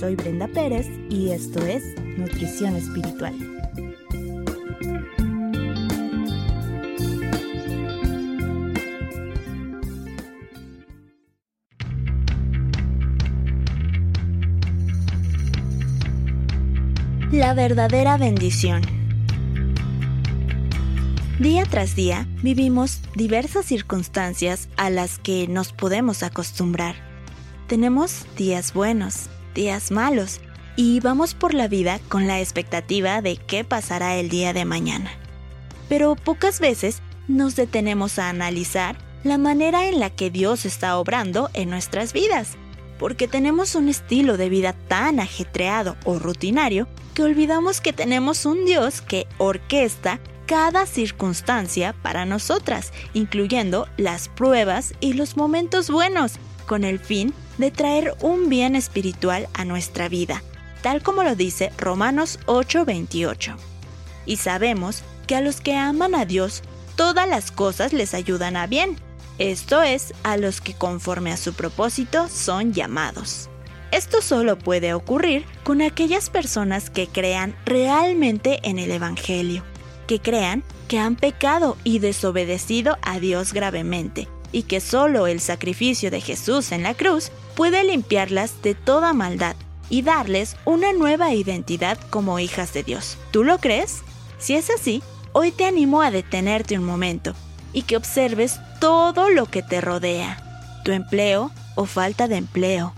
Soy Brenda Pérez y esto es Nutrición Espiritual. La verdadera bendición. Día tras día vivimos diversas circunstancias a las que nos podemos acostumbrar. Tenemos días buenos, días malos, y vamos por la vida con la expectativa de qué pasará el día de mañana. Pero pocas veces nos detenemos a analizar la manera en la que Dios está obrando en nuestras vidas, porque tenemos un estilo de vida tan ajetreado o rutinario que olvidamos que tenemos un Dios que orquesta cada circunstancia para nosotras, incluyendo las pruebas y los momentos buenos, con el fin de traer un bien espiritual a nuestra vida, tal como lo dice Romanos 8:28. Y sabemos que a los que aman a Dios, todas las cosas les ayudan a bien, esto es, a los que conforme a su propósito son llamados. Esto solo puede ocurrir con aquellas personas que crean realmente en el Evangelio que crean que han pecado y desobedecido a Dios gravemente, y que solo el sacrificio de Jesús en la cruz puede limpiarlas de toda maldad y darles una nueva identidad como hijas de Dios. ¿Tú lo crees? Si es así, hoy te animo a detenerte un momento y que observes todo lo que te rodea, tu empleo o falta de empleo,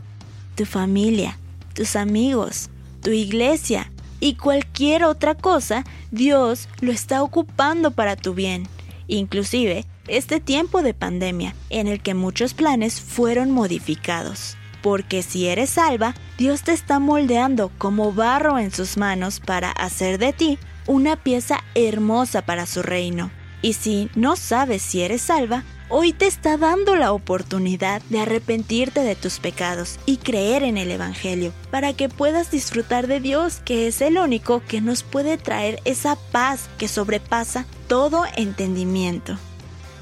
tu familia, tus amigos, tu iglesia, y cualquier otra cosa, Dios lo está ocupando para tu bien. Inclusive, este tiempo de pandemia en el que muchos planes fueron modificados. Porque si eres salva, Dios te está moldeando como barro en sus manos para hacer de ti una pieza hermosa para su reino. Y si no sabes si eres salva, hoy te está dando la oportunidad de arrepentirte de tus pecados y creer en el Evangelio, para que puedas disfrutar de Dios, que es el único que nos puede traer esa paz que sobrepasa todo entendimiento.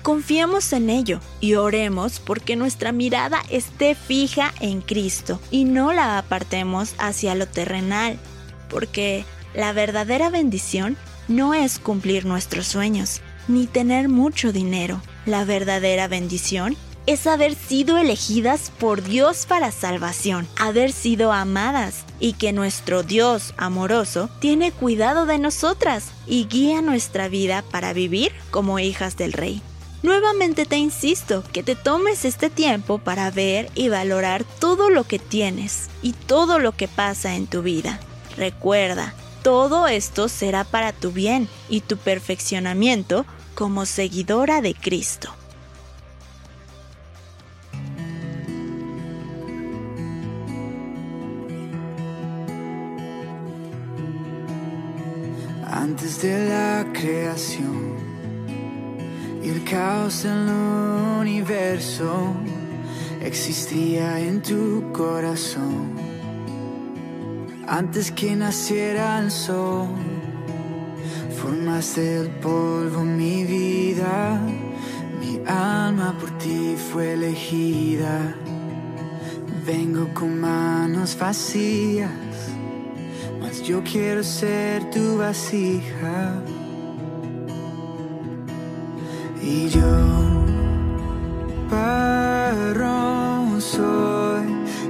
Confiemos en ello y oremos porque nuestra mirada esté fija en Cristo y no la apartemos hacia lo terrenal, porque la verdadera bendición no es cumplir nuestros sueños, ni tener mucho dinero, la verdadera bendición es haber sido elegidas por Dios para salvación, haber sido amadas y que nuestro Dios amoroso tiene cuidado de nosotras y guía nuestra vida para vivir como hijas del Rey. Nuevamente te insisto que te tomes este tiempo para ver y valorar todo lo que tienes y todo lo que pasa en tu vida. Recuerda, todo esto será para tu bien y tu perfeccionamiento como seguidora de Cristo. Antes de la creación el caos universo existía en tu corazón. Antes que naciera el sol Formaste el polvo mi vida, mi alma por ti fue elegida. Vengo con manos vacías, mas yo quiero ser tu vasija. Y yo, barro soy,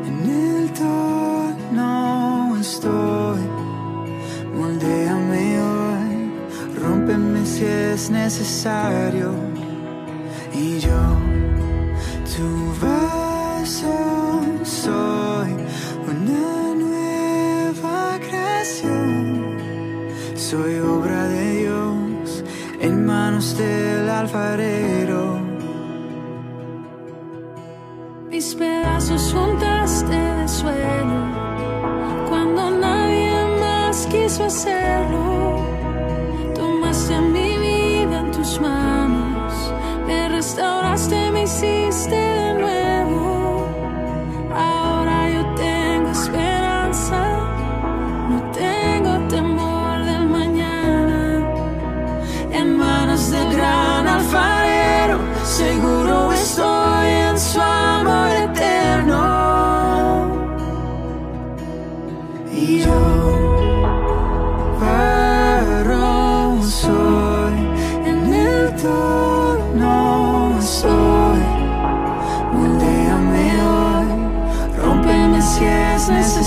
en el tono estoy, moldeame si es necesario. Y yo, tu vaso soy, en manos del alfarero.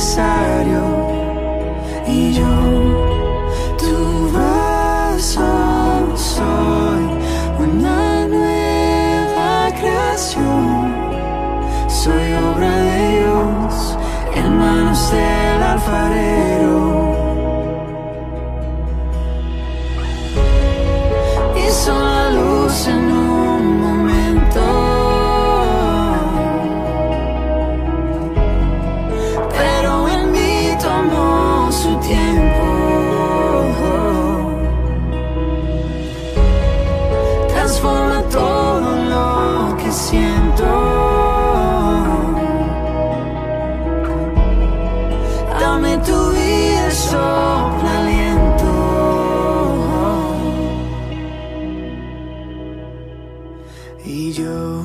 Necesario. Siento. Dame tu vida, sopla aliento. Y yo,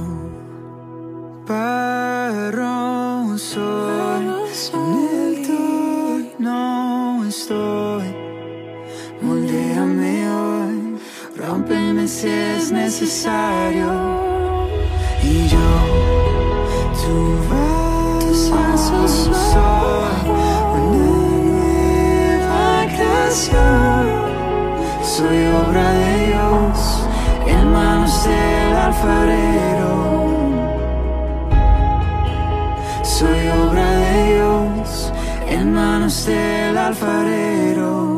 barro soy, en el no estoy. Moldéame hoy, rómpeme si es necesario. Y yo, tu vaso soy, una nueva creación. Soy obra de Dios, en manos del alfarero. Soy obra de Dios, en manos del alfarero.